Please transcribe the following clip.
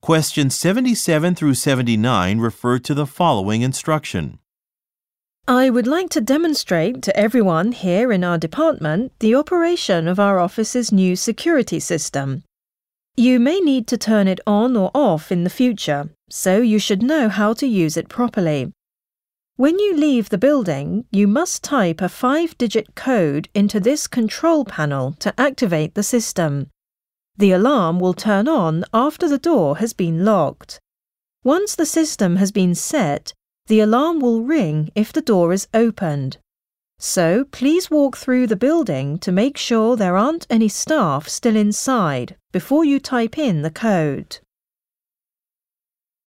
Questions 77 through 79 refer to the following instruction. I would like to demonstrate to everyone here in our department the operation of our office's new security system. You may need to turn it on or off in the future, so you should know how to use it properly. When you leave the building, you must type a five digit code into this control panel to activate the system. The alarm will turn on after the door has been locked. Once the system has been set, the alarm will ring if the door is opened. So please walk through the building to make sure there aren't any staff still inside before you type in the code.